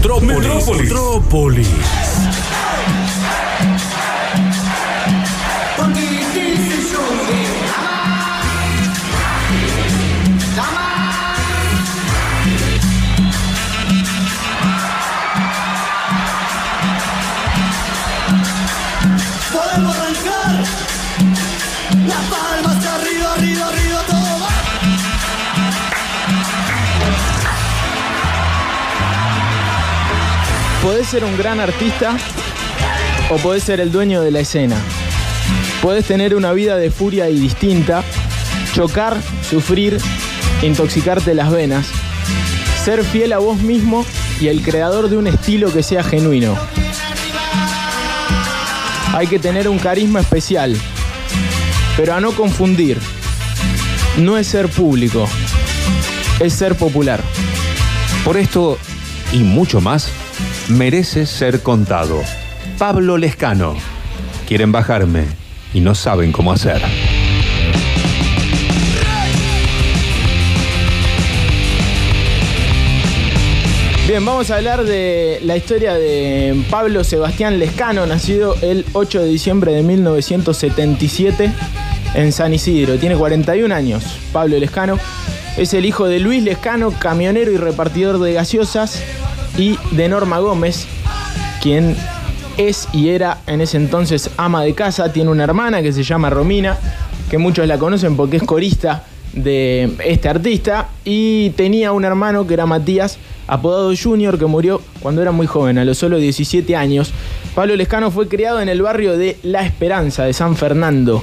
Metrópolis. Metrópolis. Podemos Podés ser un gran artista o podés ser el dueño de la escena. Podés tener una vida de furia y distinta, chocar, sufrir, intoxicarte las venas, ser fiel a vos mismo y el creador de un estilo que sea genuino. Hay que tener un carisma especial, pero a no confundir. No es ser público, es ser popular. Por esto y mucho más, mereces ser contado. Pablo Lescano. Quieren bajarme y no saben cómo hacer. Bien, vamos a hablar de la historia de Pablo Sebastián Lescano, nacido el 8 de diciembre de 1977 en San Isidro. Tiene 41 años, Pablo Lescano. Es el hijo de Luis Lescano, camionero y repartidor de gaseosas, y de Norma Gómez, quien es y era en ese entonces ama de casa. Tiene una hermana que se llama Romina, que muchos la conocen porque es corista de este artista. Y tenía un hermano que era Matías, apodado Junior, que murió cuando era muy joven, a los solo 17 años. Pablo Lescano fue criado en el barrio de La Esperanza, de San Fernando.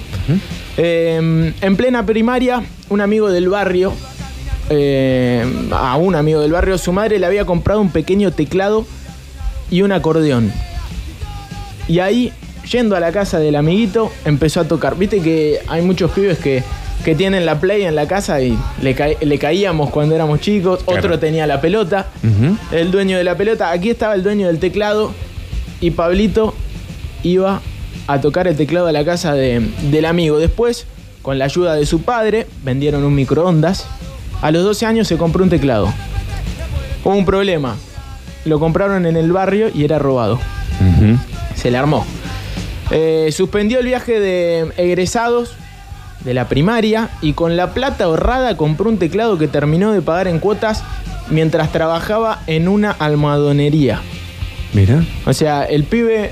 Eh, en plena primaria, un amigo del barrio, eh, a un amigo del barrio, su madre le había comprado un pequeño teclado y un acordeón. Y ahí, yendo a la casa del amiguito, empezó a tocar. Viste que hay muchos pibes que, que tienen la play en la casa y le, ca- le caíamos cuando éramos chicos. Otro tenía la pelota, el dueño de la pelota. Aquí estaba el dueño del teclado y Pablito iba a tocar el teclado a la casa de- del amigo. Después, con la ayuda de su padre, vendieron un microondas. A los 12 años se compró un teclado. Hubo un problema. Lo compraron en el barrio y era robado. Se le armó. Eh, suspendió el viaje de egresados de la primaria y con la plata ahorrada compró un teclado que terminó de pagar en cuotas mientras trabajaba en una almohadonería. Mira. O sea, el pibe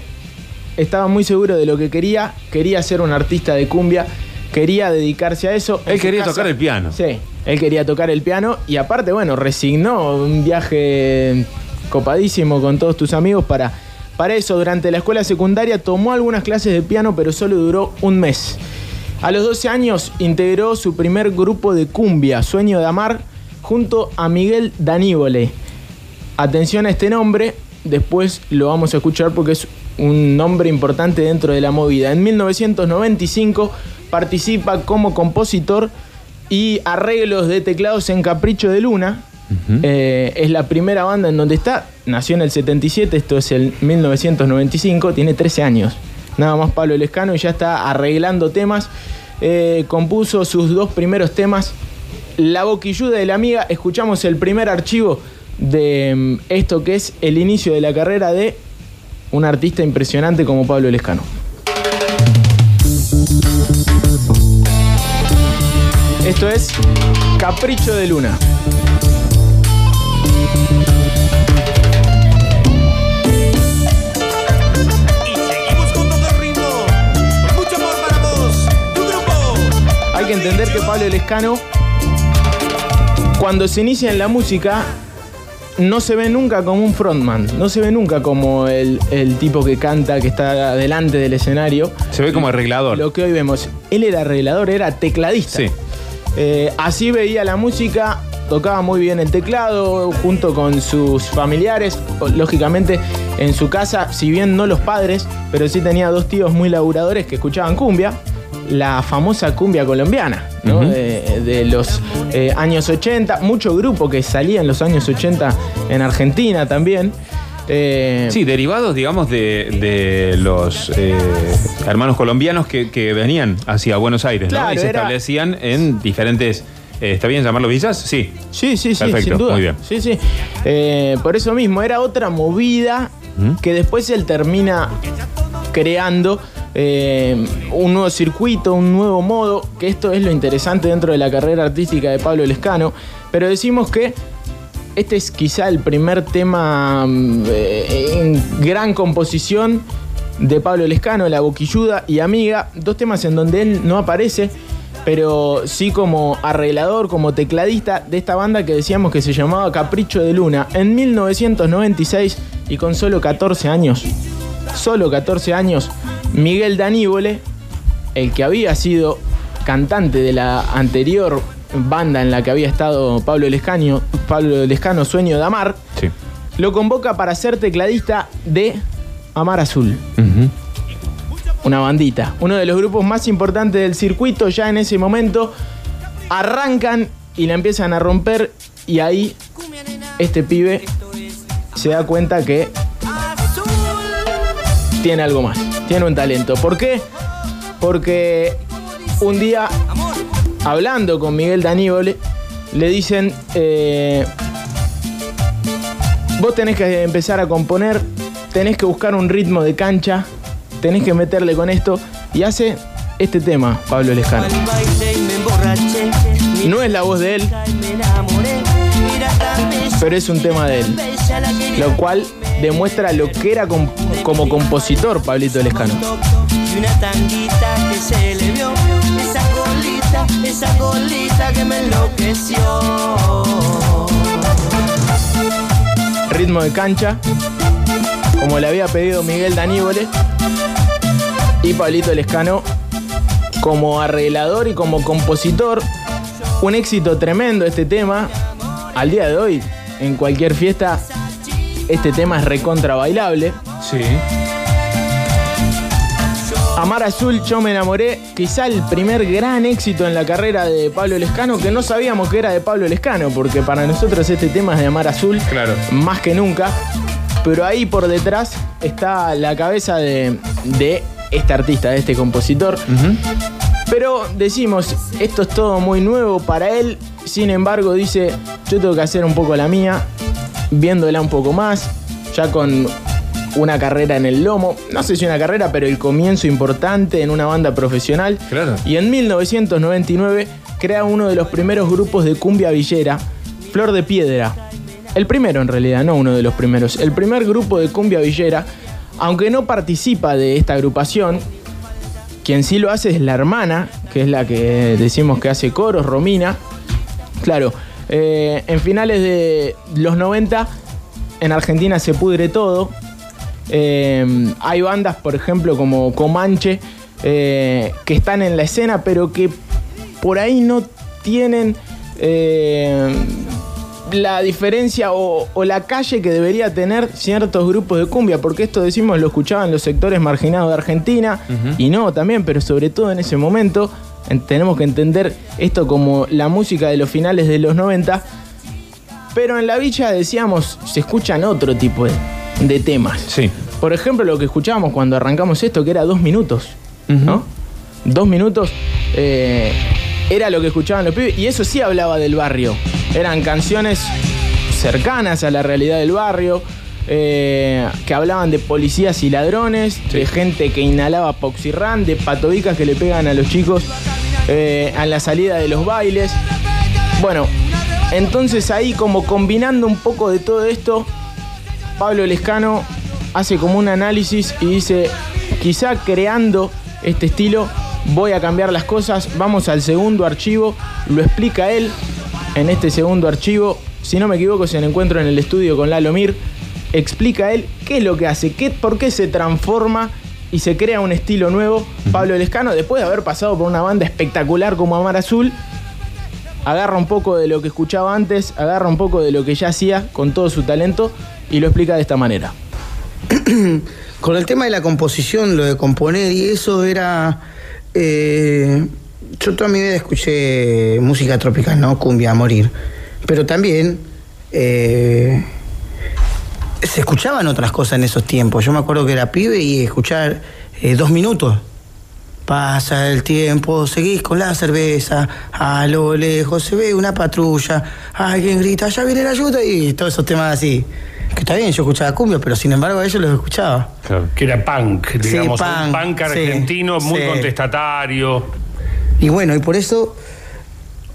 estaba muy seguro de lo que quería, quería ser un artista de cumbia, quería dedicarse a eso. Él quería casa- tocar el piano. Sí, él quería tocar el piano y aparte, bueno, resignó un viaje copadísimo con todos tus amigos para, para eso. Durante la escuela secundaria tomó algunas clases de piano, pero solo duró un mes. A los 12 años integró su primer grupo de cumbia, Sueño de Amar, junto a Miguel Daníbole. Atención a este nombre, después lo vamos a escuchar porque es un nombre importante dentro de la movida. En 1995 participa como compositor y arreglos de teclados en Capricho de Luna. Eh, es la primera banda en donde está. Nació en el 77, esto es el 1995, tiene 13 años. Nada más Pablo Lescano y ya está arreglando temas. Eh, compuso sus dos primeros temas. La boquilluda de la amiga. Escuchamos el primer archivo de mm, esto que es el inicio de la carrera de un artista impresionante como Pablo Lescano. Esto es Capricho de Luna. Y seguimos con todo el ritmo. Mucho amor para vos, tu grupo. Hay que entender que Pablo Lescano, cuando se inicia en la música, no se ve nunca como un frontman, no se ve nunca como el, el tipo que canta, que está delante del escenario. Se ve como arreglador. Lo que hoy vemos, él era arreglador, era tecladista. Sí. Eh, así veía la música, tocaba muy bien el teclado junto con sus familiares. Lógicamente, en su casa, si bien no los padres, pero sí tenía dos tíos muy laburadores que escuchaban cumbia, la famosa cumbia colombiana, ¿no? De, de los eh, años 80. Mucho grupo que salía en los años 80 en Argentina también. Eh, Sí, derivados, digamos, de, de los eh, hermanos colombianos que, que venían hacia Buenos Aires, ¿no? Y se era- establecían en diferentes Eh, ¿Está bien llamarlo villas? Sí. Sí, sí, sí, Perfecto, sin duda. muy bien. Sí, sí. Eh, por eso mismo, era otra movida ¿Mm? que después él termina creando eh, un nuevo circuito, un nuevo modo, que esto es lo interesante dentro de la carrera artística de Pablo Lescano, pero decimos que este es quizá el primer tema mm, en gran composición de Pablo Lescano, La Boquilluda y Amiga, dos temas en donde él no aparece, pero sí como arreglador, como tecladista de esta banda que decíamos que se llamaba Capricho de Luna en 1996 y con solo 14 años, solo 14 años, Miguel Danívole, el que había sido cantante de la anterior banda en la que había estado Pablo Lescano, Pablo Lescano Sueño de Amar, Sí. lo convoca para ser tecladista de Amar Azul una bandita, uno de los grupos más importantes del circuito ya en ese momento, arrancan y la empiezan a romper y ahí este pibe se da cuenta que tiene algo más, tiene un talento. ¿Por qué? Porque un día, hablando con Miguel Danívole, le dicen, eh, vos tenés que empezar a componer, tenés que buscar un ritmo de cancha, tenés que meterle con esto y hace este tema, Pablo Lescano. No es la voz de él, pero es un tema de él, lo cual demuestra lo que era com- como compositor Pablito Lescano. Ritmo de cancha, como le había pedido Miguel Danívole, y Pablito Lescano como arreglador y como compositor. Un éxito tremendo este tema. Al día de hoy, en cualquier fiesta, este tema es recontra bailable. Sí. Amar Azul, yo me enamoré, quizá el primer gran éxito en la carrera de Pablo Lescano, que no sabíamos que era de Pablo Lescano, porque para nosotros este tema es de Amar Azul, Claro. más que nunca. Pero ahí por detrás está la cabeza de, de este artista, de este compositor. Pero decimos, esto es todo muy nuevo para él. Sin embargo, dice, yo tengo que hacer un poco la mía, viéndola un poco más, ya con una carrera en el lomo. No sé si una carrera, pero el comienzo importante en una banda profesional. Claro. Y en 1999 crea uno de los primeros grupos de cumbia villera, Flor de Piedra. El primero en realidad, no uno de los primeros. El primer grupo de cumbia villera, aunque no participa de esta agrupación, quien sí lo hace es la hermana, que es la que decimos que hace coros, Romina. Claro, eh, en finales de los 90 en Argentina se pudre todo. Eh, hay bandas, por ejemplo, como Comanche, eh, que están en la escena, pero que por ahí no tienen la diferencia o, o la calle que debería tener ciertos grupos de cumbia, porque esto decimos lo escuchaban los sectores marginados de Argentina, y no también, pero sobre todo en ese momento en- tenemos que entender esto como la música de los finales de los 90, pero en la villa decíamos, se escuchan otro tipo de, de temas. Sí. Por ejemplo, lo que escuchábamos cuando arrancamos esto, que era dos minutos, ¿no? Dos minutos eh, era lo que escuchaban los pibes, y eso sí hablaba del barrio. Eran canciones cercanas a la realidad del barrio, eh, que hablaban de policías y ladrones, de gente que inhalaba poxirrán, de patobicas que le pegan a los chicos eh, a la salida de los bailes. Bueno, entonces ahí como combinando un poco de todo esto, Pablo Lescano hace como un análisis y dice, quizá creando este estilo voy a cambiar las cosas, vamos al segundo archivo, lo explica él en este segundo archivo, si no me equivoco se lo encuentro en el estudio con Lalo Mir, explica él qué es lo que hace, qué, por qué se transforma y se crea un estilo nuevo, Pablo Lescano, después de haber pasado por una banda espectacular como Amar Azul, agarra un poco de lo que escuchaba antes, agarra un poco de lo que ya hacía con todo su talento y lo explica de esta manera. Con el tema de la composición, lo de componer y eso era. eh, yo toda mi vida escuché música tropical, ¿no? Cumbia a morir. Pero también. eh, se escuchaban otras cosas en esos tiempos. Yo me acuerdo que era pibe y escuchar eh, dos minutos. Pasa el tiempo, seguís con la cerveza, a lo lejos se ve una patrulla, alguien grita, ya viene la ayuda y todos esos temas así. Que está bien, yo escuchaba cumbia, pero sin embargo ellos los escuchaba. Claro. Que era punk, Sí, digamos, un punk, punk sí, argentino muy sí. contestatario. Y bueno, y por eso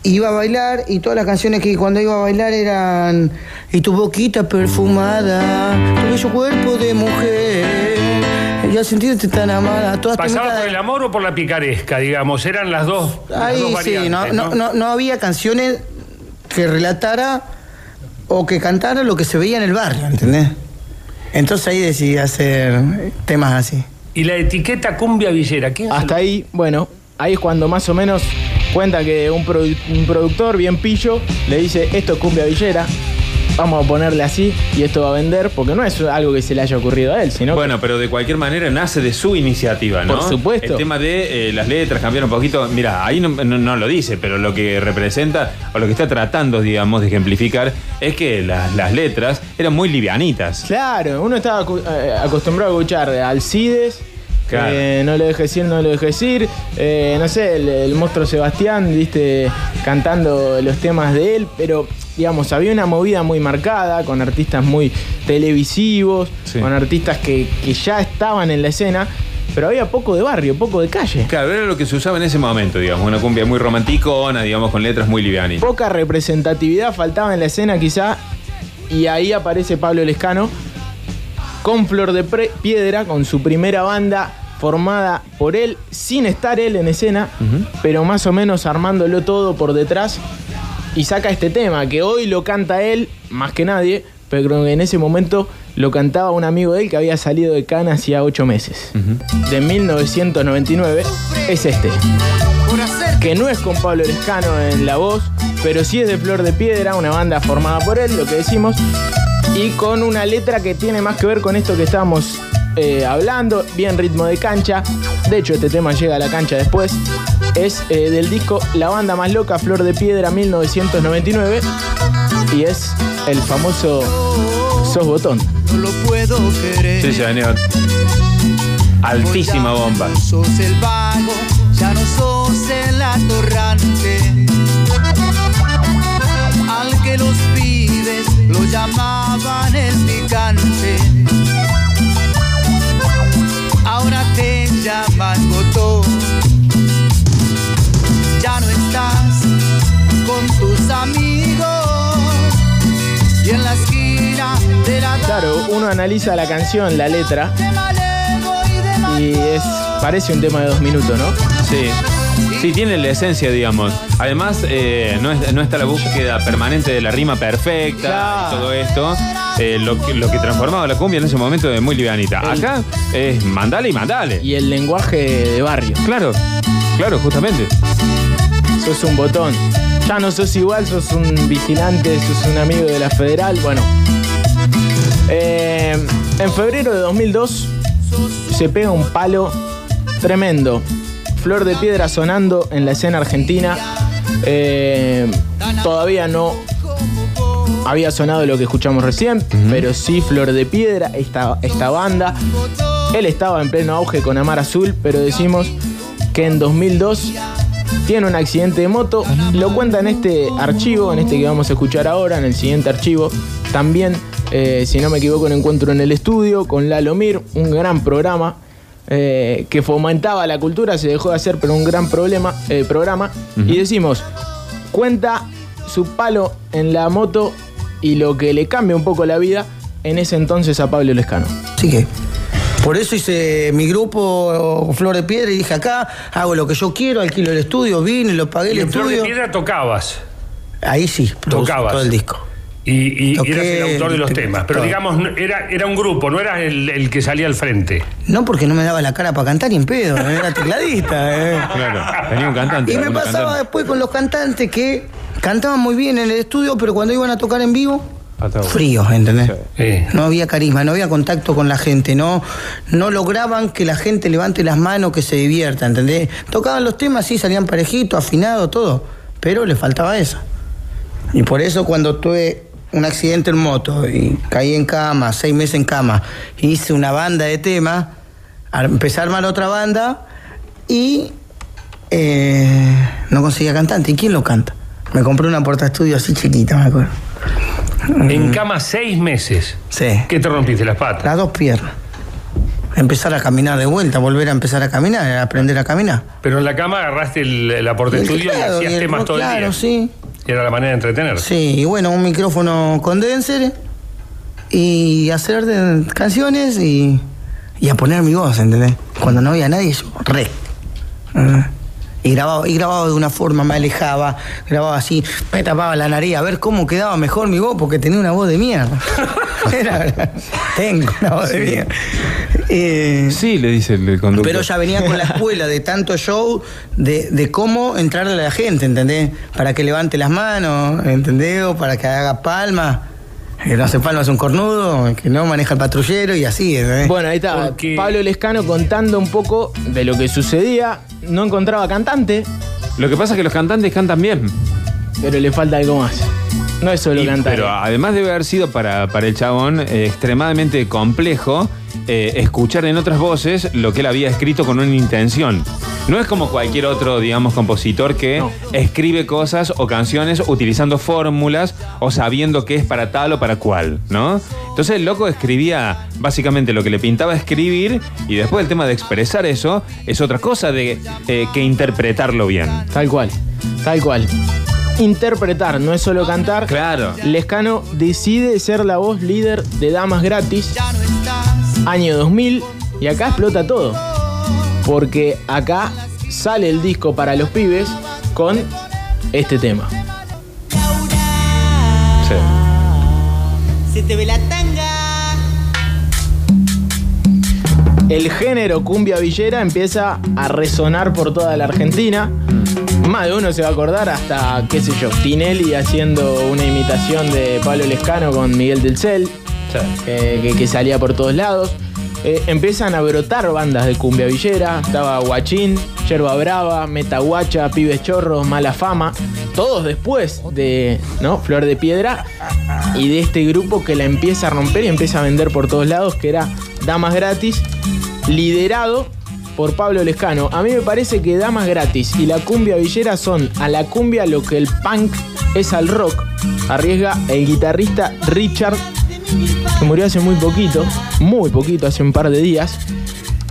iba a bailar y todas las canciones que cuando iba a bailar eran Y tu boquita perfumada, tu bello cuerpo de mujer, y al sentirte tan amada, todas ¿Pasaba por el amor o por la picaresca, digamos? Eran las dos, las Ahí dos sí, variantes, no, ¿no? no, no, no había canciones que relatara o que cantara lo que se veía en el barrio, ¿entendés? Entonces ahí decidí hacer temas así. Y la etiqueta cumbia villera, ¿quién se Hasta lo- ahí, bueno, ahí es cuando más o menos cuenta que un, produ- un productor bien pillo le dice, esto es cumbia villera, vamos a ponerle así y esto va a vender, porque no es algo que se le haya ocurrido a él, sino que Bueno, pero de cualquier manera nace de su iniciativa, ¿no? Por supuesto. El tema de eh, las letras cambiar un poquito. Mira, ahí no, no- no lo dice, pero lo que representa o lo que está tratando, digamos, de ejemplificar es que las, las letras eran muy livianitas. Claro, uno estaba eh, acostumbrado a escuchar de Alcides, Claro. eh, no lo dejes ir, no lo dejes ir, eh, no sé, el, el monstruo Sebastián, viste, cantando los temas de él, pero digamos, había una movida muy marcada, con artistas muy televisivos, Sí. con artistas que, que ya estaban en la escena, pero había poco de barrio, poco de calle. Claro, era lo que se usaba en ese momento, digamos, una cumbia muy romanticona, digamos, con letras muy livianitas. Poca representatividad faltaba en la escena quizá, y ahí aparece Pablo Lescano con Flor de Pre- Piedra, con su primera banda formada por él, sin estar él en escena, pero más o menos armándolo todo por detrás, y saca este tema, que hoy lo canta él, más que nadie, pero en ese momento lo cantaba un amigo de él que había salido de Cana hacía ocho meses. De 1999, es este. Que no es con Pablo Lescano en la voz, pero sí es de Flor de Piedra, una banda formada por él, lo que decimos, y con una letra que tiene más que ver con esto que estábamos eh, hablando, bien ritmo de cancha, de hecho este tema llega a la cancha después, es eh, del disco La Banda Más Loca, Flor de Piedra 1999, y es el famoso Sos Botón. No lo puedo querer. Sí, señor. Altísima bomba. Ya no sos el vago, ya no sos Claro, uno analiza la canción, la letra, y es parece un tema de dos minutos, ¿no? Sí. Sí, tiene la esencia, digamos. Además, eh, no, es- no está la búsqueda permanente de la rima perfecta Claro. y todo esto. eh, lo, que, lo que transformaba la cumbia en ese momento de muy livianita. El- Acá es mandale y mandale. Y el lenguaje de barrio. Claro, claro, justamente. sos un botón. Ya no sos igual, sos un vigilante, sos un amigo de la federal. Bueno. Eh, en febrero de 2002 se pega un palo tremendo. Flor de piedra sonando en la escena argentina. Eh, todavía no había sonado lo que escuchamos recién, pero sí Flor de Piedra, esta, esta banda. Él estaba en pleno auge con Amar Azul, pero decimos que en 2002 tiene un accidente de moto. Lo cuenta en este archivo, en este que vamos a escuchar ahora, en el siguiente archivo. También, eh, si no me equivoco, un encuentro en el estudio con Lalo Mir, un gran programa. eh, que fomentaba la cultura, se dejó de hacer, pero un gran problema, eh, programa. Y decimos, cuenta su palo en la moto y lo que le cambia un poco la vida en ese entonces a Pablo Lescano. Así que por eso hice mi grupo Flor de Piedra y dije acá hago lo que yo quiero, alquilo el estudio, vine, lo pagué el Y en Flor de estudio. Piedra tocabas. Ahí sí, Tocabas. todo el disco. Y, y Toqué eras el autor de los temas. Pero todo. digamos, era, era un grupo, no era el, el que salía al frente. No porque no me daba la cara para cantar ni en pedo, era tecladista. eh. Claro, tenía un cantante. Y me pasaba cantante. después con los cantantes que cantaban muy bien en el estudio, pero cuando iban a tocar en vivo, fríos, ¿entendés? Sí. No había carisma, no había contacto con la gente, no, no lograban que la gente levante las manos, que se divierta, ¿entendés? Tocaban los temas, sí, salían parejitos, afinados, todo, pero le faltaba eso. Y por eso cuando tuve un accidente en moto y caí en cama, seis meses en cama, hice una banda de temas, empecé a armar otra banda Y eh, no conseguía cantante. ¿Y quién lo canta? Me compré una porta estudio así chiquita, me acuerdo. En cama seis meses. Sí. ¿Qué te rompiste las patas? Las dos piernas. Empezar a caminar de vuelta, volver a empezar a caminar, aprender a caminar. Pero en la cama agarraste el, Y el estudio y hacías y el- temas todo el claro, día. sí. Era la manera de entretener. Sí, y bueno, un micrófono condenser y hacer canciones y, y a poner mi voz, ¿entendés? Cuando no había nadie, yo re. Ah. Y grababa, y grababa de una forma, me alejaba, grababa así, me tapaba la nariz a ver cómo quedaba mejor mi voz, porque tenía una voz de mierda. Era- tengo una voz de mierda. Eh, Sí, le dice el conductor. pero ya venía con la escuela de tanto show, de, de cómo entrarle a la gente, ¿entendés? Para que levante las manos, ¿entendés? O para que haga palmas. Que no hace palmas un cornudo, que no maneja el patrullero y así, ¿entendés? Bueno, ahí está. Porque- Pablo Lescano contando un poco de lo que sucedía. No encontraba cantante, Lo que pasa es que los cantantes cantan bien. pero le falta algo más. No es solo Y- cantar. pero además debe haber sido para, para el chabón eh, extremadamente complejo eh, escuchar en otras voces lo que él había escrito con una intención. No es como cualquier otro, digamos, compositor que No. escribe cosas o canciones utilizando fórmulas o sabiendo qué es para tal o para cual, ¿no? Entonces el loco escribía básicamente lo que le pintaba escribir y después el tema de expresar eso es otra cosa de eh, que interpretarlo bien. Tal cual, tal cual. Interpretar, no es solo cantar. Claro. Lescano decide ser la voz líder de Damas Gratis, año 2000, y acá explota todo. Porque acá sale el disco para los pibes con este tema. Sí. Se te ve la tanga. El género cumbia villera empieza a resonar por toda la Argentina. Más de uno se va a acordar hasta, qué sé yo, Tinelli haciendo una imitación de Pablo Lescano con Miguel del Cel, eh, que, que salía por todos lados. Eh, empiezan a brotar bandas de cumbia villera. Estaba Guachín, Yerba Brava, Metaguacha, Pibes Chorros, Mala Fama. Todos después de ¿no? Flor de Piedra y de este grupo que la empieza a romper y empieza a vender por todos lados, que era Damas Gratis, liderado por Pablo Lescano. A mí me parece que Damas Gratis y la cumbia villera son a la cumbia lo que el punk es al rock. Arriesga el guitarrista Richard, que murió hace muy poquito, muy poquito, hace un par de días.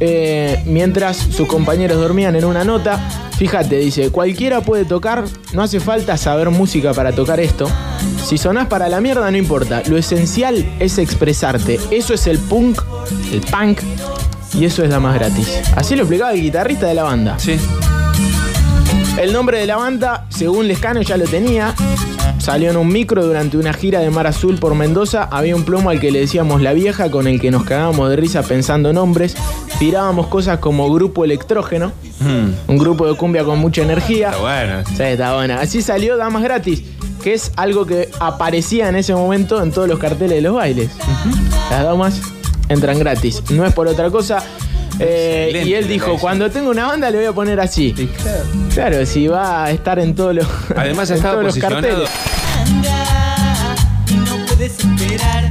Eh, mientras sus compañeros dormían en una nota, fíjate, dice, cualquiera puede tocar, no hace falta saber música para tocar esto. Si sonás para la mierda no importa, lo esencial es expresarte. Eso es el punk, el punk, y eso es la más gratis. Así lo explicaba el guitarrista de la banda. Sí. El nombre de la banda, según Lescano, ya lo tenía. Salió en un micro durante una gira de Mar Azul por Mendoza. Había un plomo al que le decíamos la vieja, con el que nos cagábamos de risa pensando nombres. Tirábamos cosas como Grupo Electrógeno, un grupo de cumbia con mucha energía. Está bueno. Sí, está buena. Así salió Damas Gratis, que es algo que aparecía en ese momento en todos los carteles de los bailes. Las damas entran gratis. No es por otra cosa. Eh, y él dijo, cuando tengo una banda le voy a poner así. Claro, si va a estar en todos los, Además en estaba todos los posicionado. carteles. Anda, y no puedes esperar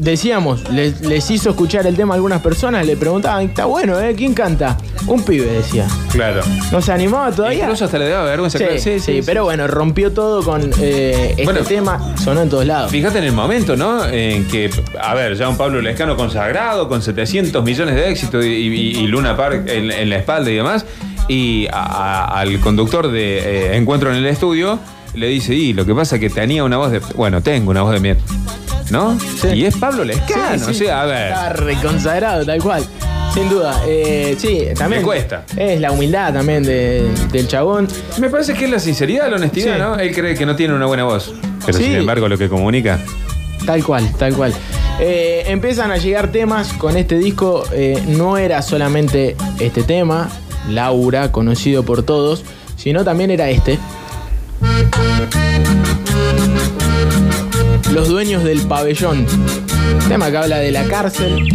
decíamos, les, les hizo escuchar el tema a algunas personas, le preguntaban, está bueno, ¿eh? ¿Quién canta? Un pibe, decía. Claro. ¿No se animaba todavía? Incluso hasta le daba vergüenza. Sí, claro. sí, pero bueno, rompió todo con eh, este Bueno. tema, sonó en todos lados. Fíjate en el momento, ¿no? En que, a ver, ya un Pablo Lescano consagrado, con 700 millones de éxitos y, y- y Luna Park en, en la espalda y demás. Y a- a- al conductor de eh, Encuentro en el estudio le dice, y lo que pasa es que tenía una voz de... Bueno, tengo una voz de mierda. ¿No? Sí. Y es Pablo Lescano. Sí, sí, o sea, a ver. Está reconsagrado, tal cual. Sin duda. Eh, sí, también. Le cuesta. Es la humildad también de- del chabón. Me parece que es la sinceridad, la honestidad, Sí. ¿no? Él cree que no tiene una buena voz. Pero Sí. sin embargo lo que comunica... Tal cual, tal cual. Eh, empiezan a llegar temas con este disco. eh, no era solamente este tema, Laura, conocido por todos, sino también era este, Los dueños del pabellón. Tema que habla de la cárcel,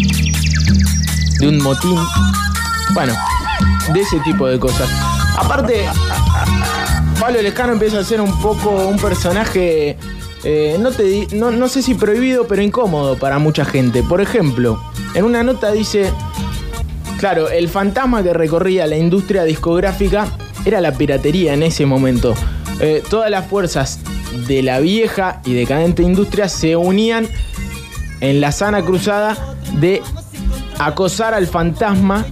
de un motín. Bueno, de ese tipo de cosas. Aparte, Pablo Lescano empieza a ser un poco un personaje, eh, no, te, no, no sé si prohibido, pero incómodo para mucha gente. Por ejemplo, en una nota dice, claro, el fantasma que recorría la industria discográfica era la piratería en ese momento. Eh, todas las fuerzas de la vieja y decadente industria se unían en la sana cruzada de acosar al fantasma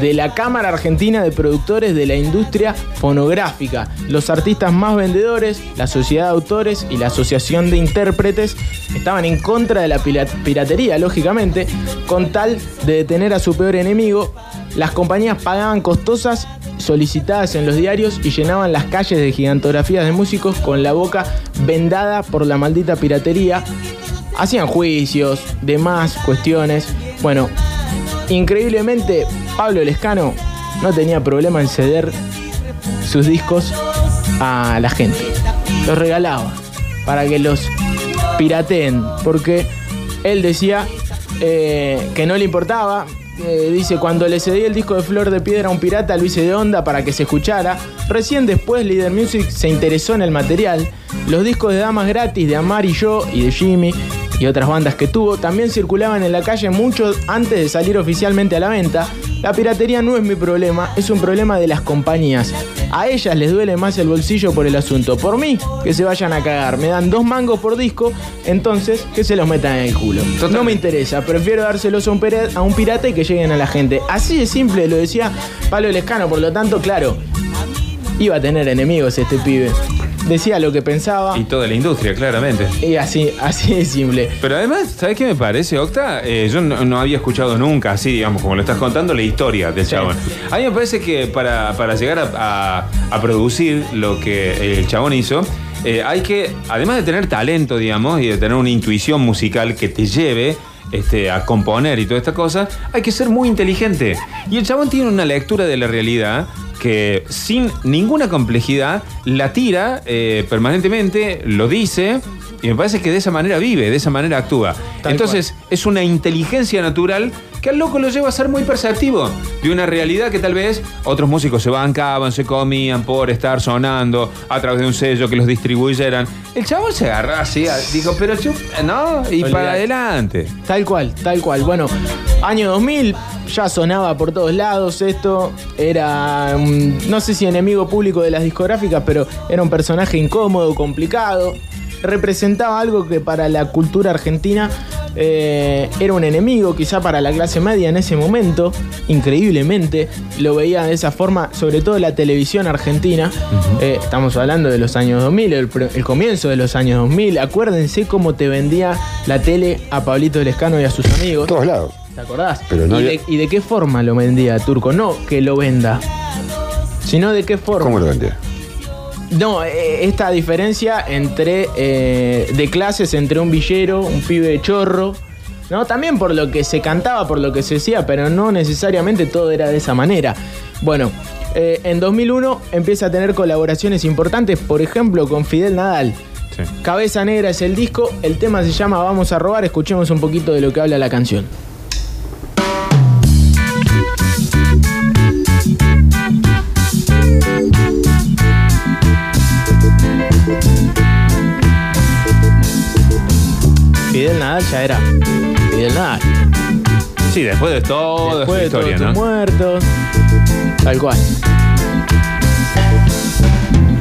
de la Cámara Argentina de Productores de la Industria Fonográfica. Los artistas más vendedores, la Sociedad de Autores y la Asociación de Intérpretes estaban en contra de la piratería, lógicamente, con tal de detener a su peor enemigo. Las compañías pagaban costosas solicitadas en los diarios y llenaban las calles de gigantografías de músicos con la boca vendada por la maldita piratería. Hacían juicios, demás cuestiones. Bueno, increíblemente Pablo Lescano no tenía problema en ceder sus discos a la gente. Los regalaba para que los pirateen, porque él decía eh, que no le importaba. Dice, cuando le cedí el disco de Flor de Piedra a un pirata, lo hice de onda para que se escuchara. Recién después Leader Music se interesó en el material. Los discos de Damas Gratis de Amar y yo y de Jimmy y otras bandas que tuvo también circulaban en la calle mucho antes de salir oficialmente a la venta. La piratería no es mi problema, es un problema de las compañías. A ellas les duele más el bolsillo por el asunto. Por mí, que se vayan a cagar. Me dan dos mangos por disco, entonces que se los metan en el culo. No me interesa, prefiero dárselos a un, pira- a un pirata y que lleguen a la gente. Así de simple lo decía Pablo Lescano, por lo tanto, claro, iba a tener enemigos este pibe. Decía lo que pensaba Y toda la industria, claramente. y así, así de simple. Pero además, ¿sabes qué me parece, Octa? Eh, yo no, no había escuchado nunca, así, digamos, como lo estás contando, la historia del chabón. A mí me parece que para, para llegar a, a- a producir lo que el chabón hizo, eh, hay que, además de tener talento, digamos, y de tener una intuición musical que te lleve este, a componer y toda esta cosa, hay que ser muy inteligente. Y el chabón tiene una lectura de la realidad que sin ninguna complejidad la tira eh, permanentemente, lo dice, y me parece que de esa manera vive, de esa manera actúa. Tal Entonces es una inteligencia natural que al loco lo lleva a ser muy perceptivo de una realidad que tal vez otros músicos se bancaban, se comían por estar sonando a través de un sello que los distribuyeran. El chabón se agarró así, dijo, pero yo, no, y Olvidate. para adelante. Tal cual, tal cual. Bueno, año 2000, ya sonaba por todos lados esto. Era, no sé si enemigo público de las discográficas, pero era un personaje incómodo, complicado. Representaba algo que para la cultura argentina eh, era un enemigo, quizá para la clase media en ese momento. Increíblemente, lo veía de esa forma, sobre todo la televisión argentina. Eh, estamos hablando de los años 2000, el, el comienzo de los años 2000. Acuérdense cómo te vendía la tele a Pablito Lescano y a sus amigos. todos lados. ¿Te acordás? Pero no ¿Y, había- de, y de qué forma lo vendía Turco? No que lo venda, sino de qué forma. ¿Cómo lo vendía? No, eh, esta diferencia entre eh, de clases entre un villero, un pibe chorro, ¿no? También por lo que se cantaba, por lo que se decía, pero no necesariamente todo era de esa manera. Bueno, eh, en 2001 empieza a tener colaboraciones importantes, por ejemplo, con Fidel Nadal. Sí. Cabeza Negra es el disco, el tema se llama Vamos a robar, escuchemos un poquito de lo que habla la canción. Fidel Nadal ya era Fidel Nadal. Sí, después de toda Después su de historia, todos ¿no? muertos. Tal cual.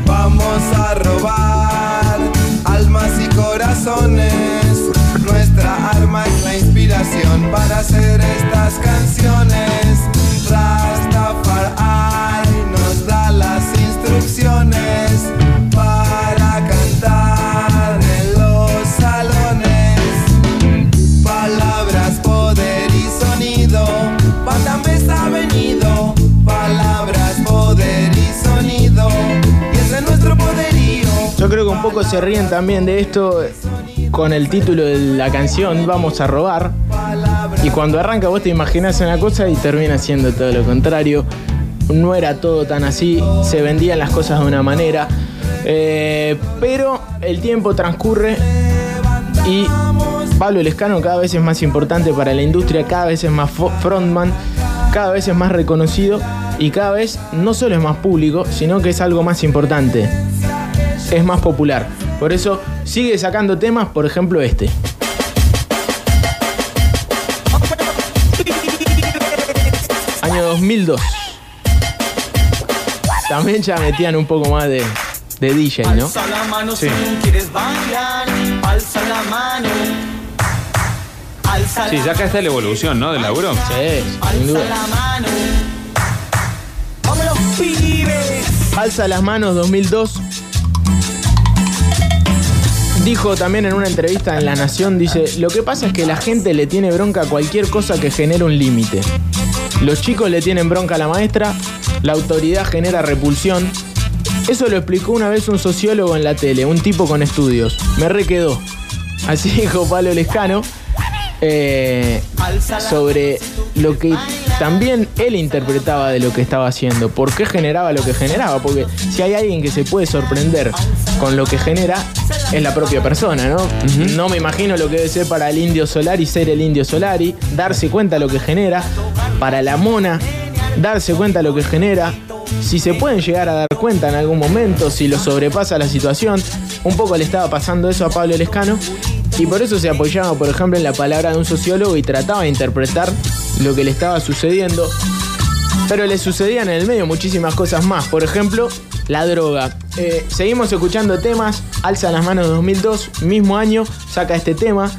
Vamos a robar almas y corazones. Nuestra arma es la inspiración para hacer estas canciones. Rastafari nos da las instrucciones se ríen también de esto con el título de la canción, Vamos a robar. Y cuando arranca vos te imaginas una cosa y termina siendo todo lo contrario. No era todo tan así, se vendían las cosas de una manera. Eh, pero el tiempo transcurre y Pablo Lescano cada vez es más importante para la industria, cada vez es más frontman, cada vez es más reconocido y cada vez no solo es más público, sino que es algo más importante. Es más popular. Por eso sigue sacando temas, por ejemplo este. Año 2002. También ya metían un poco más de, de DJ, ¿no? Alza la mano Sí. si quieres bailar. Alza la mano. Alza Sí, ya acá está la evolución, ¿no? Del laburo. Sí, sin Alza duda. la mano. Alza las manos 2002. Dijo también en una entrevista en La Nación, dice, lo que pasa es que la gente le tiene bronca a cualquier cosa que genere un límite. Los chicos le tienen bronca a la maestra, la autoridad genera repulsión. Eso lo explicó una vez un sociólogo en la tele, un tipo con estudios. Me requedó. Así dijo Pablo Lescano. eh, sobre lo que también él interpretaba de lo que estaba haciendo. ¿Por qué generaba lo que generaba? Porque si hay alguien que se puede sorprender con lo que genera, es la propia persona, ¿no? No me imagino lo que debe ser para el indio Solari ser el indio Solari, darse cuenta de lo que genera, para la mona, darse cuenta de lo que genera. Si se pueden llegar a dar cuenta en algún momento, si lo sobrepasa la situación, un poco le estaba pasando eso a Pablo Lescano y por eso se apoyaba, por ejemplo, en la palabra de un sociólogo y trataba de interpretar lo que le estaba sucediendo. Pero le sucedían en el medio muchísimas cosas más. Por ejemplo, la droga. Eh, seguimos escuchando temas. Alza las manos 2002, mismo año, saca este tema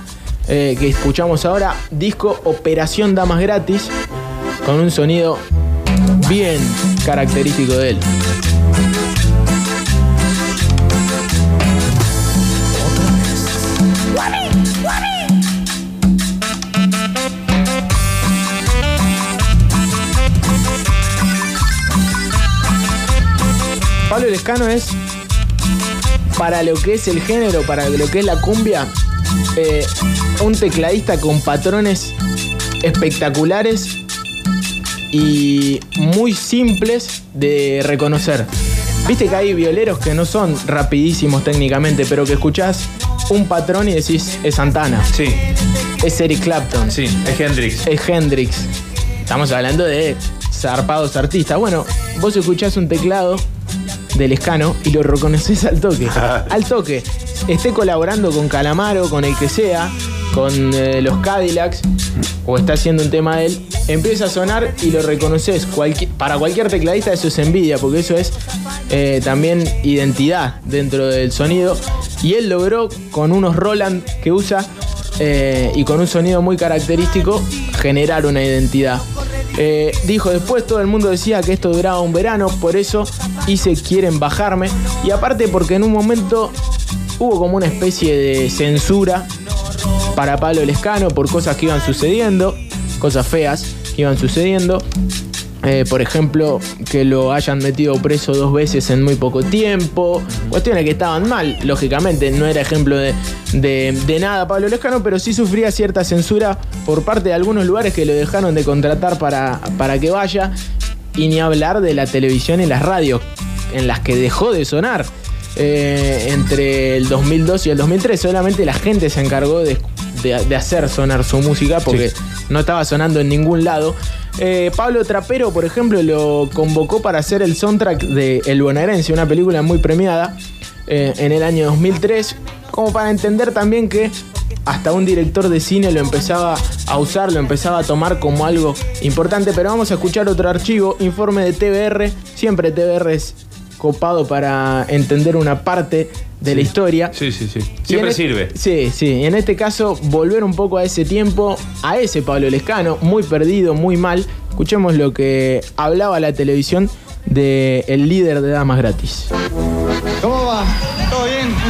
eh, que escuchamos ahora. Disco Operación Damas Gratis, con un sonido bien característico de él. Pablo Lescano es, para lo que es el género, para lo que es la cumbia, eh, un tecladista con patrones espectaculares y muy simples de reconocer. Viste que hay violeros que no son rapidísimos técnicamente, pero que escuchás un patrón y decís, es Santana, Sí, es Eric Clapton, sí, es Hendrix. es Hendrix. Estamos hablando de zarpados artistas. Bueno, vos escuchás un teclado del escano y lo reconoces al toque. al toque. Esté colaborando con Calamaro, con el que sea, con eh, los Cadillacs, o está haciendo un tema de él, empieza a sonar y lo reconoces. Para cualquier tecladista eso es envidia, porque eso es eh, también identidad dentro del sonido. Y él logró con unos Roland que usa eh, y con un sonido muy característico generar una identidad. Eh, dijo después, todo el mundo decía que esto duraba un verano, por eso hice Quieren bajarme. Y aparte porque en un momento hubo como una especie de censura para Pablo Lescano por cosas que iban sucediendo, cosas feas que iban sucediendo. Eh, por ejemplo, que lo hayan metido preso dos veces en muy poco tiempo. Cuestiones que estaban mal, lógicamente. No era ejemplo de, de- de nada Pablo Lescano, pero sí sufría cierta censura por parte de algunos lugares que lo dejaron de contratar para, para que vaya. Y ni hablar de la televisión y las radios, en las que dejó de sonar. Eh, entre el 2002 y el 2003 solamente la gente se encargó de, de- de hacer sonar su música porque no estaba sonando en ningún lado. Eh, Pablo Trapero, por ejemplo, lo convocó para hacer el soundtrack de El Bonaerense, una película muy premiada eh, en el año 2003, como para entender también que hasta un director de cine lo empezaba a usar, lo empezaba a tomar como algo importante. Pero vamos a escuchar otro archivo, informe de TBR, siempre TBR es copado para entender una parte de la historia. Sí, sí, sí. Siempre en sirve. este- Sí, sí. Y en este caso, volver un poco a ese tiempo, a ese Pablo Lescano, muy perdido, muy mal. Escuchemos lo que hablaba la televisión del líder de Damas Gratis. ¿Cómo va?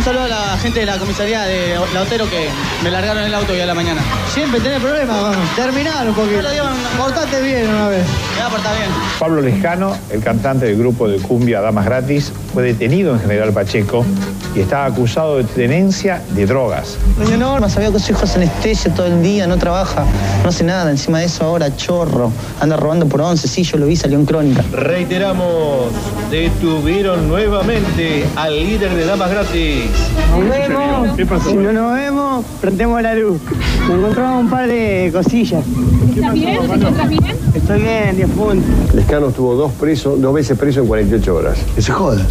Un saludo a la gente de la comisaría de Lautero que me largaron el auto hoy a la mañana. Siempre tenés problemas, terminar un poquito. Pero digo, Portate bien una vez. Me va a portar bien. Pablo Lescano, el cantante del grupo de cumbia Damas Gratis, fue detenido en General Pacheco y estaba acusado de tenencia de drogas. Doña Norma sabía que su hijo se anestesia todo el día, no trabaja, no hace nada. Encima de eso ahora chorro, anda robando por once. Sí, yo lo vi, salió en crónica. Reiteramos, detuvieron nuevamente al líder de Damas Gratis. Nos vemos. ¿Qué pasó? Si no nos vemos, prendemos la luz. Me encontramos un par de cosillas. ¿Estás bien? ¿Te encuentras bien? Estoy bien, 10 puntos. Lescano estuvo dos, presos, dos veces preso en 48 horas. Que se joda.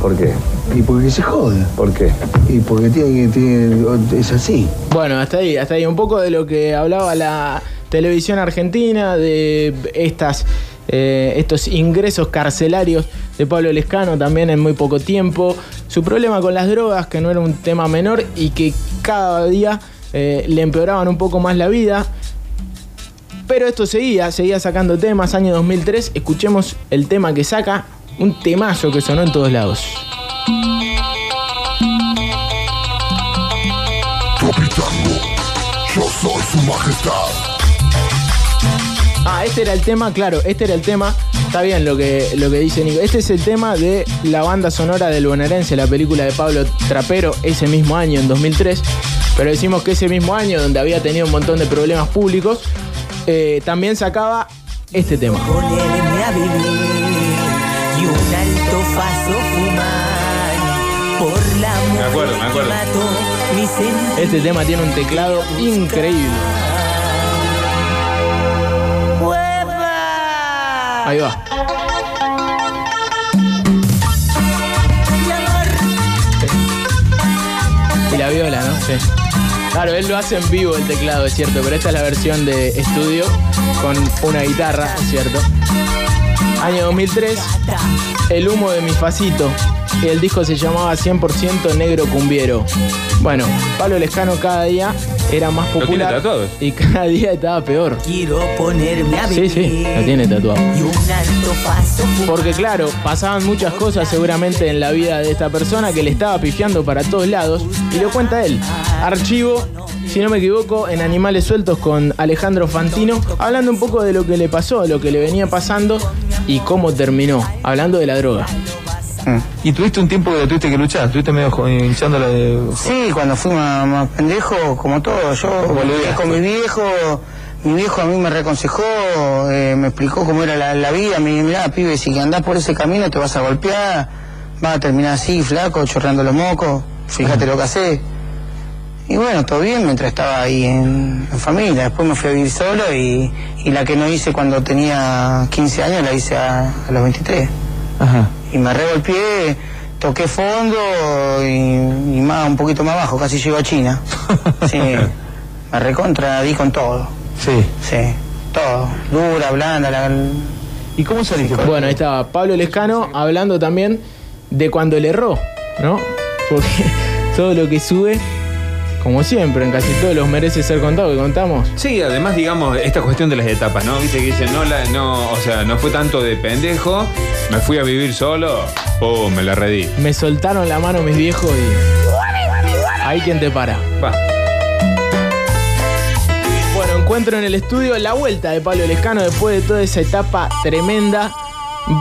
¿Por qué? Y porque se joda. ¿Por qué? Y porque tiene, tiene, es así. Bueno, hasta ahí, hasta ahí. Un poco de lo que hablaba la televisión argentina, de estas, eh, estos ingresos carcelarios de Pablo Lescano también en muy poco tiempo. Su problema con las drogas, que no era un tema menor y que cada día eh, le empeoraban un poco más la vida. Pero esto seguía, seguía sacando temas. Año 2003, escuchemos el tema que saca, un temazo que sonó en todos lados. Yo soy su majestad. Ah, este era el tema, claro, este era el tema. Está bien lo que, lo que dice Nico. Este es el tema de la banda sonora del bonaerense, la película de Pablo Trapero, ese mismo año, en 2003. Pero decimos que ese mismo año, donde había tenido un montón de problemas públicos, eh, también sacaba este tema. Ponerme a vivir y un alto fumar por la Me acuerdo, me acuerdo. Este tema tiene un teclado increíble. Ahí va. Y la viola, ¿no? Sí. Claro, él lo hace en vivo el teclado, es cierto, pero esta es la versión de estudio con una guitarra, es cierto. Año 2003, El humo de mi facito. Y el disco se llamaba 100% Negro Cumbiero. Bueno, Pablo Lescano cada día era más Lo tiene popular y cada día estaba peor. Quiero ponerme a Sí, vivir sí, lo tiene tatuado. y un alto faso fumar. Porque claro, pasaban muchas cosas seguramente en la vida de esta persona que le estaba pifiando para todos lados y lo cuenta él. Archivo, si no me equivoco, en Animales Sueltos con Alejandro Fantino, hablando un poco de lo que le pasó, lo que le venía pasando y cómo terminó, hablando de la droga. Y tuviste un tiempo que tuviste que luchar, tuviste medio hinchándola de. Sí, cuando fui más, más pendejo, como todo, yo volví con mi viejo, mi viejo a mí me reconsejó, eh, me explicó cómo era la, la vida, me dijo, mirá, pibe, si andás por ese camino te vas a golpear, vas a terminar así, flaco, chorreando los mocos, fíjate lo que haces. Y bueno, todo bien mientras estaba ahí en, en familia, después me fui a vivir solo y, y la que no hice cuando tenía 15 años la hice a, a los 23 Ajá. Y me regolpeé, toqué fondo y, y más, un poquito más abajo, casi llego a China. Sí, me recontra, di con todo. Sí. Sí, todo. Dura, blanda, la... ¿Y cómo saliste? Bueno, ahí estaba Pablo Lescano hablando también de cuando le erró, ¿no? Porque todo lo que sube, como siempre, en casi todos los merece ser contado, que contamos. Sí, además, digamos, esta cuestión de las etapas, ¿no? Viste que dicen, no, la, no, o sea, no fue tanto de pendejo, me fui a vivir solo, oh, me la redí. Me soltaron la mano mis viejos y. Ahí quien te para. Va. Bueno, encuentro en el estudio la vuelta de Pablo Lescano después de toda esa etapa tremenda.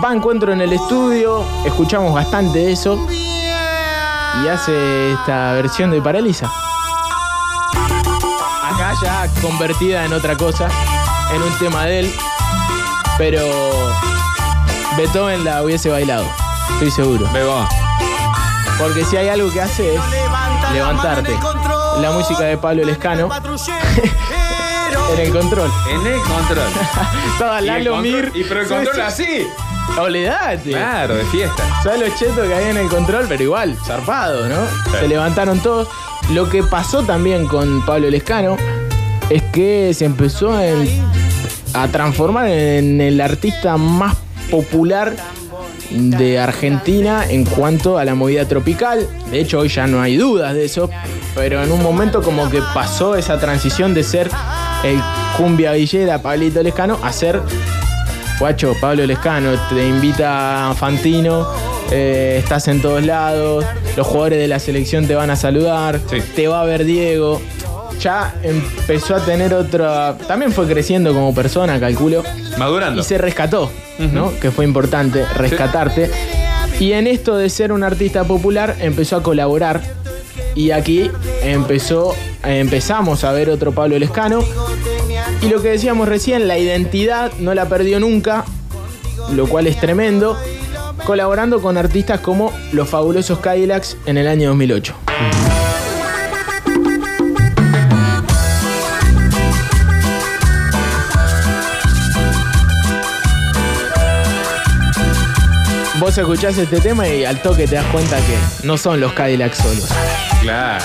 Va encuentro en el estudio, escuchamos bastante de eso. Y hace esta versión de Paraliza. Ya convertida en otra cosa, en un tema de él. Pero Beethoven la hubiese bailado, estoy seguro. Bebo. Porque si hay algo que hace es levantarte. La música de Pablo Lescano. en el control. En el control. Estaba Y el Lalo control- Mir. y pero el control así. Olvidate. Claro, de fiesta. ¿Sabes los chetos que había en el control? Pero igual, zarpado, ¿no? Se levantaron todos. Lo que pasó también con Pablo Lescano es que se empezó a transformar en el artista más popular de Argentina en cuanto a la movida tropical. De hecho, hoy ya no hay dudas de eso, pero en un momento como que pasó esa transición de ser el cumbia villera Pablito Lescano a ser Guacho, Pablo Lescano te invita a Fantino eh, estás en todos lados, los jugadores de la selección te van a saludar, te va a ver Diego. Ya empezó a tener otra. También fue creciendo como persona, calculo. Madurando. Y se rescató, ¿no? Que fue importante rescatarte. Y en esto de ser un artista popular empezó a colaborar. Y aquí empezó, empezamos a ver otro Pablo Lescano. Y lo que decíamos recién, la identidad no la perdió nunca, lo cual es tremendo, colaborando con artistas como los fabulosos Cadillacs en el año 2008. Vos escuchás este tema y al toque te das cuenta que no son los Cadillacs solos. Claro.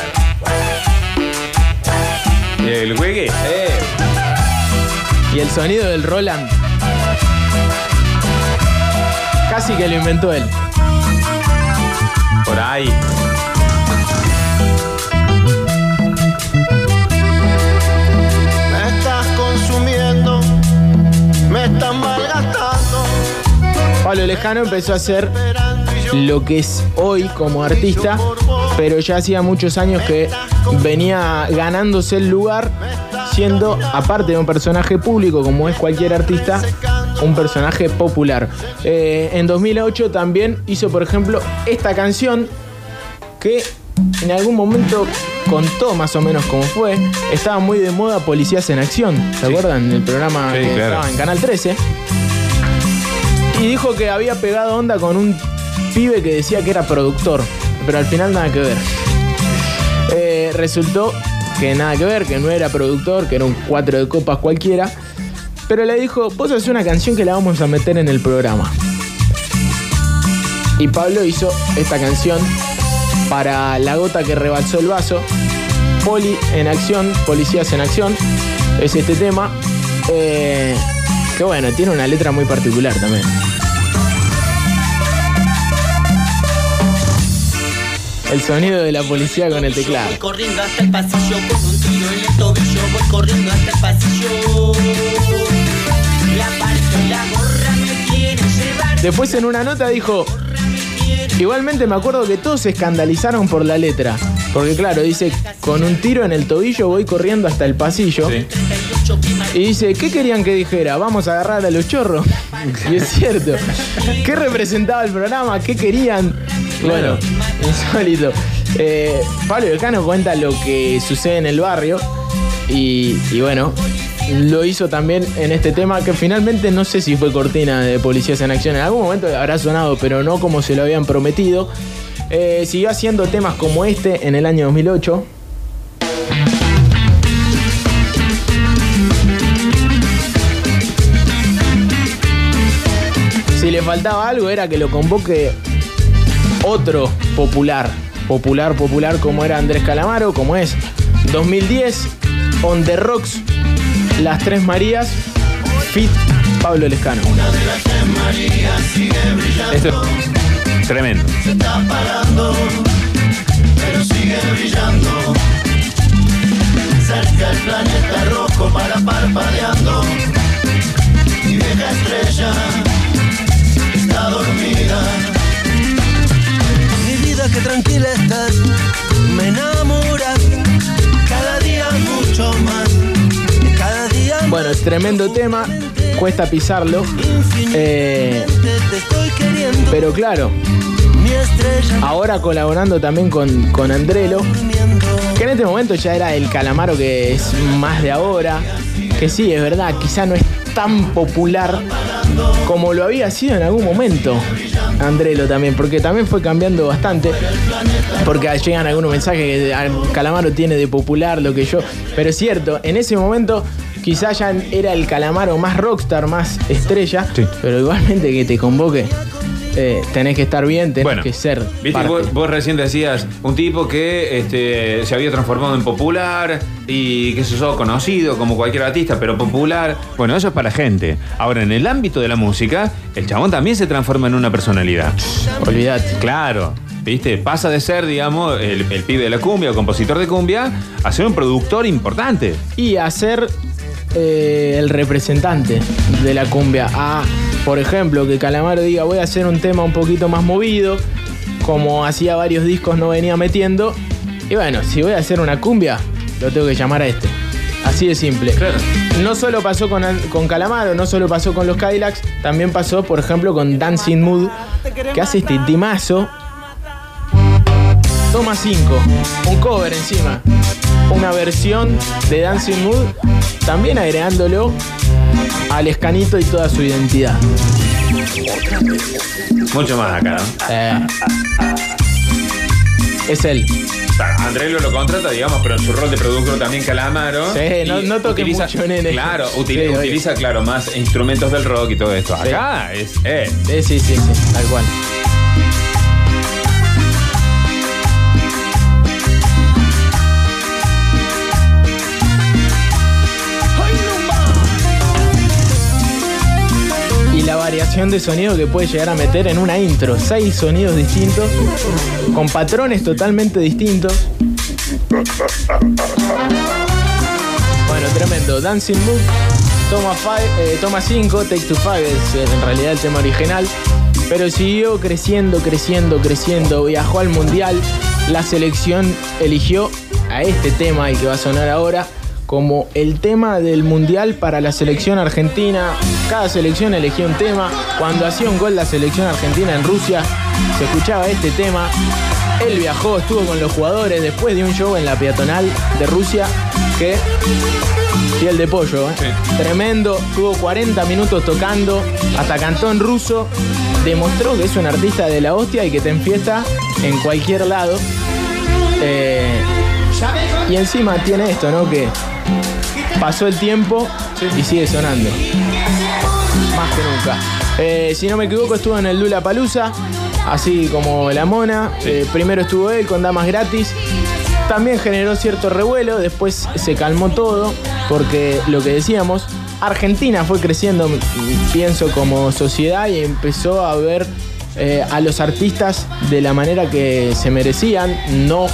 ¿Y el juegue? Eh. Y el sonido del Roland. Casi que lo inventó él. Por ahí. Pablo Lejano empezó a hacer lo que es hoy como artista, pero ya hacía muchos años que venía ganándose el lugar siendo, aparte de un personaje público como es cualquier artista, un personaje popular. Eh, en 2008 también hizo, por ejemplo, esta canción que en algún momento contó más o menos cómo fue. Estaba muy de moda Policías en Acción, ¿se acuerdan? El programa Sí, que claro. estaba en Canal 13. Y dijo que había pegado onda con un pibe que decía que era productor, pero al final nada que ver. Eh, resultó que nada que ver, que no era productor, que era un cuatro de copas cualquiera. Pero le dijo, vos haces una canción que la vamos a meter en el programa. Y Pablo hizo esta canción para La gota que rebalsó el vaso. Poli en acción, policías en acción. Es este tema. eh, que bueno, tiene una letra muy particular también. El sonido de la policía con el teclado. Voy corriendo hasta el pasillo con un tiro en el tobillo. Voy corriendo hasta el pasillo. La palta y la gorra me quieren llevar. Después en una nota dijo, igualmente me acuerdo que todos se escandalizaron por la letra. Porque claro, dice, con un tiro en el tobillo voy corriendo hasta el pasillo. Y dice, ¿qué querían que dijera? Vamos a agarrar a los chorros. Y es cierto. ¿Qué representaba el programa? ¿Qué querían? Bueno, insólito. Eh, Pablo Elcano cuenta lo que sucede en el barrio. Y, y bueno, lo hizo también en este tema que finalmente no sé si fue cortina de Policías en Acción. En algún momento habrá sonado, pero no como se lo habían prometido. Eh, siguió haciendo temas como este en el año 2008. Le faltaba algo era que lo convoque otro popular, popular, popular como era Andrés Calamaro, como es 2010, On the Rocks, Las Tres Marías, Fit Pablo Lescano. Esto es tremendo. Se está apagando, pero sigue brillando. Cerca el planeta rojo para parpadeando. Mi vieja estrella está dormida. Mi vida que tranquila estás, me enamoras. Cada día mucho más. Cada día Bueno, tremendo tema, cuesta pisarlo. eh, pero claro, Mi estrella ahora colaborando también con, con Andrelo, que en este momento ya era el calamaro que es más de ahora, que sí, es verdad, quizá no es tan popular como lo había sido en algún momento. Andrelo también, porque también fue cambiando bastante, porque llegan algunos mensajes que al Calamaro tiene de popular lo que yo, pero es cierto, en ese momento quizá ya era el Calamaro más rockstar, más estrella, pero igualmente que te convoque, eh, tenés que estar bien, tenés que ser Viste, vos, vos recién decías un tipo que este, se había transformado en popular y que se hizo conocido como cualquier artista, pero popular. Bueno, eso es para gente. Ahora, en el ámbito de la música, el chabón también se transforma en una personalidad. Olvidate. Claro. ¿Viste? Pasa de ser, digamos, el, el pibe de la cumbia o compositor de cumbia a ser un productor importante. y a ser eh, el representante de la cumbia, a por ejemplo, que Calamaro diga voy a hacer un tema un poquito más movido, como hacía varios discos no venía metiendo. Y bueno, si voy a hacer una cumbia, lo tengo que llamar a este. Así de simple. No solo pasó con, con Calamaro, no solo pasó con los Cadillacs, también pasó, por ejemplo, con Dancing Mood, que hace este timazo. Toma 5, un cover encima. Una versión de Dancing Mood, también agregándolo al escanito y toda su identidad. Mucho más acá, ¿no? Eh, es él. Andrelo lo contrata, digamos, pero en su rol de productor también Calamaro. Sí, no- no toques utiliza, mucho, nene. Claro, Sí, utiliza, claro, más instrumentos del rock y todo esto. Acá es él. Sí, sí, sí, sí, tal cual. De sonido que puede llegar a meter en una intro. Seis sonidos distintos, con patrones totalmente distintos. Bueno, tremendo. Dancing Mood, toma 5, toma 5, Take to 5 es eh, en realidad el tema original. Pero siguió creciendo, creciendo, creciendo. Viajó al mundial. La selección eligió a este tema, el que va a sonar ahora, como el tema del mundial para la selección argentina. Cada selección elegía un tema. Cuando hacía un gol la selección argentina en Rusia, se escuchaba este tema. Él viajó, estuvo con los jugadores después de un show en la peatonal de Rusia que piel de pollo, ¿eh? Tremendo, tuvo 40 minutos tocando, hasta cantó en ruso, demostró que es un artista de la hostia y que te enfiesta en cualquier lado. Eh, y encima tiene esto, ¿no? Que pasó el tiempo y sigue sonando. Más que nunca. Eh, si no me equivoco, estuvo en el Lula Palusa, así como la mona. Eh, primero estuvo él con Damas Gratis. También generó cierto revuelo, después se calmó todo, porque lo que decíamos, Argentina fue creciendo, pienso, como sociedad y empezó a ver eh, a los artistas de la manera que se merecían, no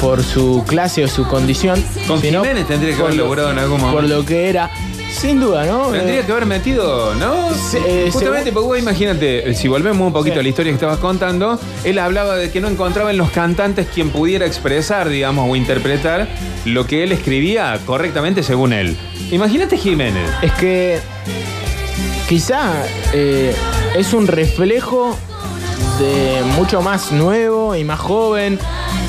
por su clase o su condición, Con sino Jiménez tendría que por haber lo- logrado en algún por momento. lo que era. Sin duda, ¿no? Tendría Eh, que haber metido, ¿no? eh, Justamente porque vos imagínate, si volvemos un poquito a la historia que estabas contando, él hablaba de que no encontraba en los cantantes quien pudiera expresar, digamos, o interpretar lo que él escribía correctamente según él. Imagínate Jiménez. Es que quizá eh, es un reflejo de mucho más nuevo y más joven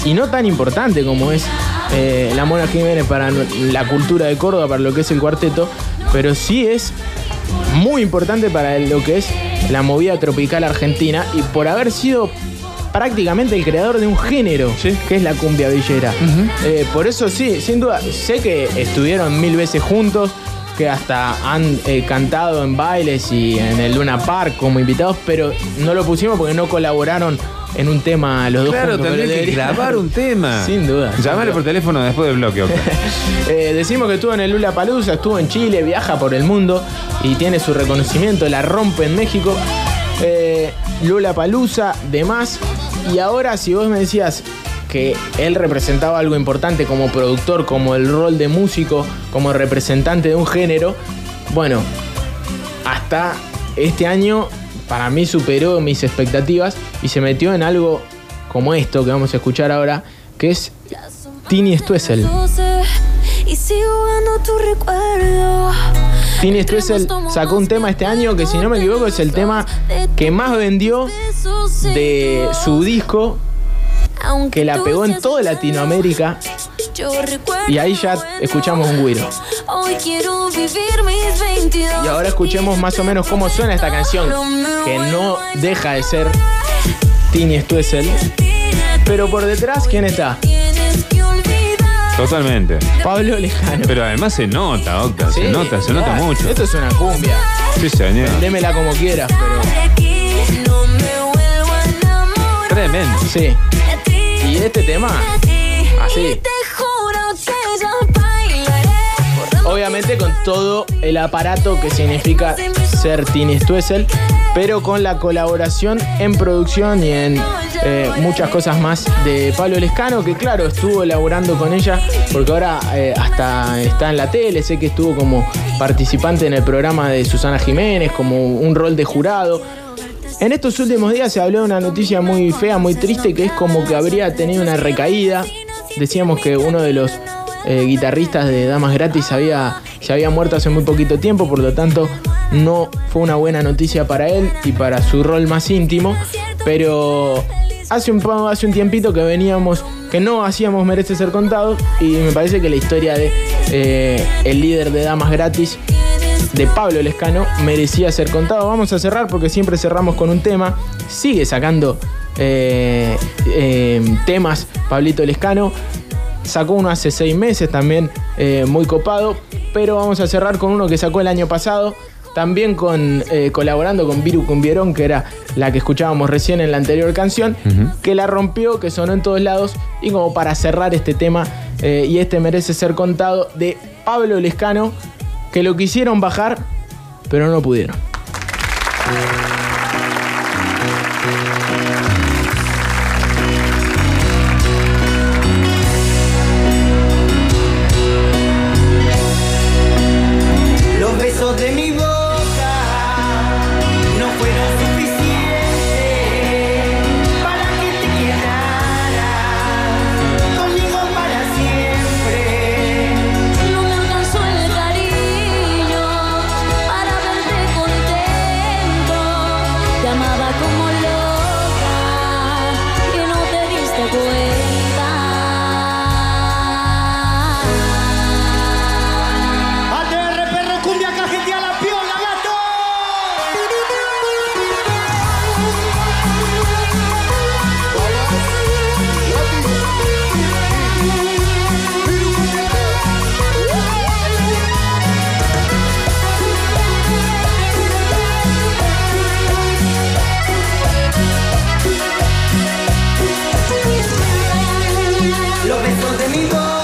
y no tan importante como es eh, la Mona Jiménez para la cultura de Córdoba, para lo que es el cuarteto, pero sí es muy importante para lo que es la movida tropical argentina y por haber sido prácticamente el creador de un género, que es la cumbia villera. Eh, por eso sí, sin duda, sé que estuvieron mil veces juntos, que hasta han eh, cantado en bailes y en el Luna Park como invitados, pero no lo pusimos porque no colaboraron en un tema los dos Claro, juntos. tendría que grabar un tema. Sin duda. Llámale por teléfono después del bloque, Octa. Eh, decimos que estuvo en el Lula Palusa, estuvo en Chile, viaja por el mundo y tiene su reconocimiento, la rompe en México. Eh, Lula Palusa, demás. Y ahora, si vos me decías que él representaba algo importante como productor, como el rol de músico, como representante de un género, bueno, hasta este año para mí superó mis expectativas y se metió en algo como esto que vamos a escuchar ahora, que es Tini Stuessel. Tini Stuessel sacó un tema este año que si no me equivoco es el tema que más vendió de su disco, que la pegó en toda Latinoamérica y ahí ya escuchamos un güiro. Hoy quiero vivir mis 22. Y ahora escuchemos más o menos cómo suena esta canción, que no deja de ser Tini Stuessel. Pero por detrás, ¿quién está? Totalmente. Pablo Lejano. Pero además se nota, Octa, se nota, se nota mucho. Esto es una cumbia. Sí, señor. Démela como quieras, pero. Tremendo. Sí. Y este tema, así. Obviamente con todo el aparato que significa ser Tini Stuessel, pero con la colaboración en producción y en eh, muchas cosas más de Pablo Lescano, que claro, estuvo elaborando con ella, porque ahora eh, hasta está en la tele, sé que estuvo como participante en el programa de Susana Jiménez, como un rol de jurado. En estos últimos días se habló de una noticia muy fea, muy triste, que es como que habría tenido una recaída. Decíamos que uno de los eh, guitarristas de Damas Gratis había, se había muerto hace muy poquito tiempo, por lo tanto no fue una buena noticia para él y para su rol más íntimo. Pero hace un, hace un tiempito que veníamos, que no hacíamos Merece Ser Contado y me parece que la historia de eh, el líder de Damas Gratis de Pablo Lescano merecía ser contado. Vamos a cerrar porque siempre cerramos con un tema. Sigue sacando eh, eh, temas Pablito Lescano. Sacó uno hace seis meses también, eh, muy copado. Pero vamos a cerrar con uno que sacó el año pasado. También con, eh, colaborando con Viru Cumbierón, que era la que escuchábamos recién en la anterior canción, que la rompió, que sonó en todos lados. Y como para cerrar este tema, eh, y este merece ser contado, de Pablo Lescano, que lo quisieron bajar, pero no pudieron. los besos de mi voz.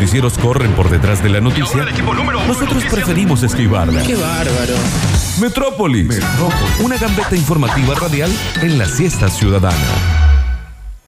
Noticieros corren por detrás de la noticia, nosotros preferimos esquivarla. Qué bárbaro. Metrópolis. Una gambeta informativa radial en la siesta ciudadana.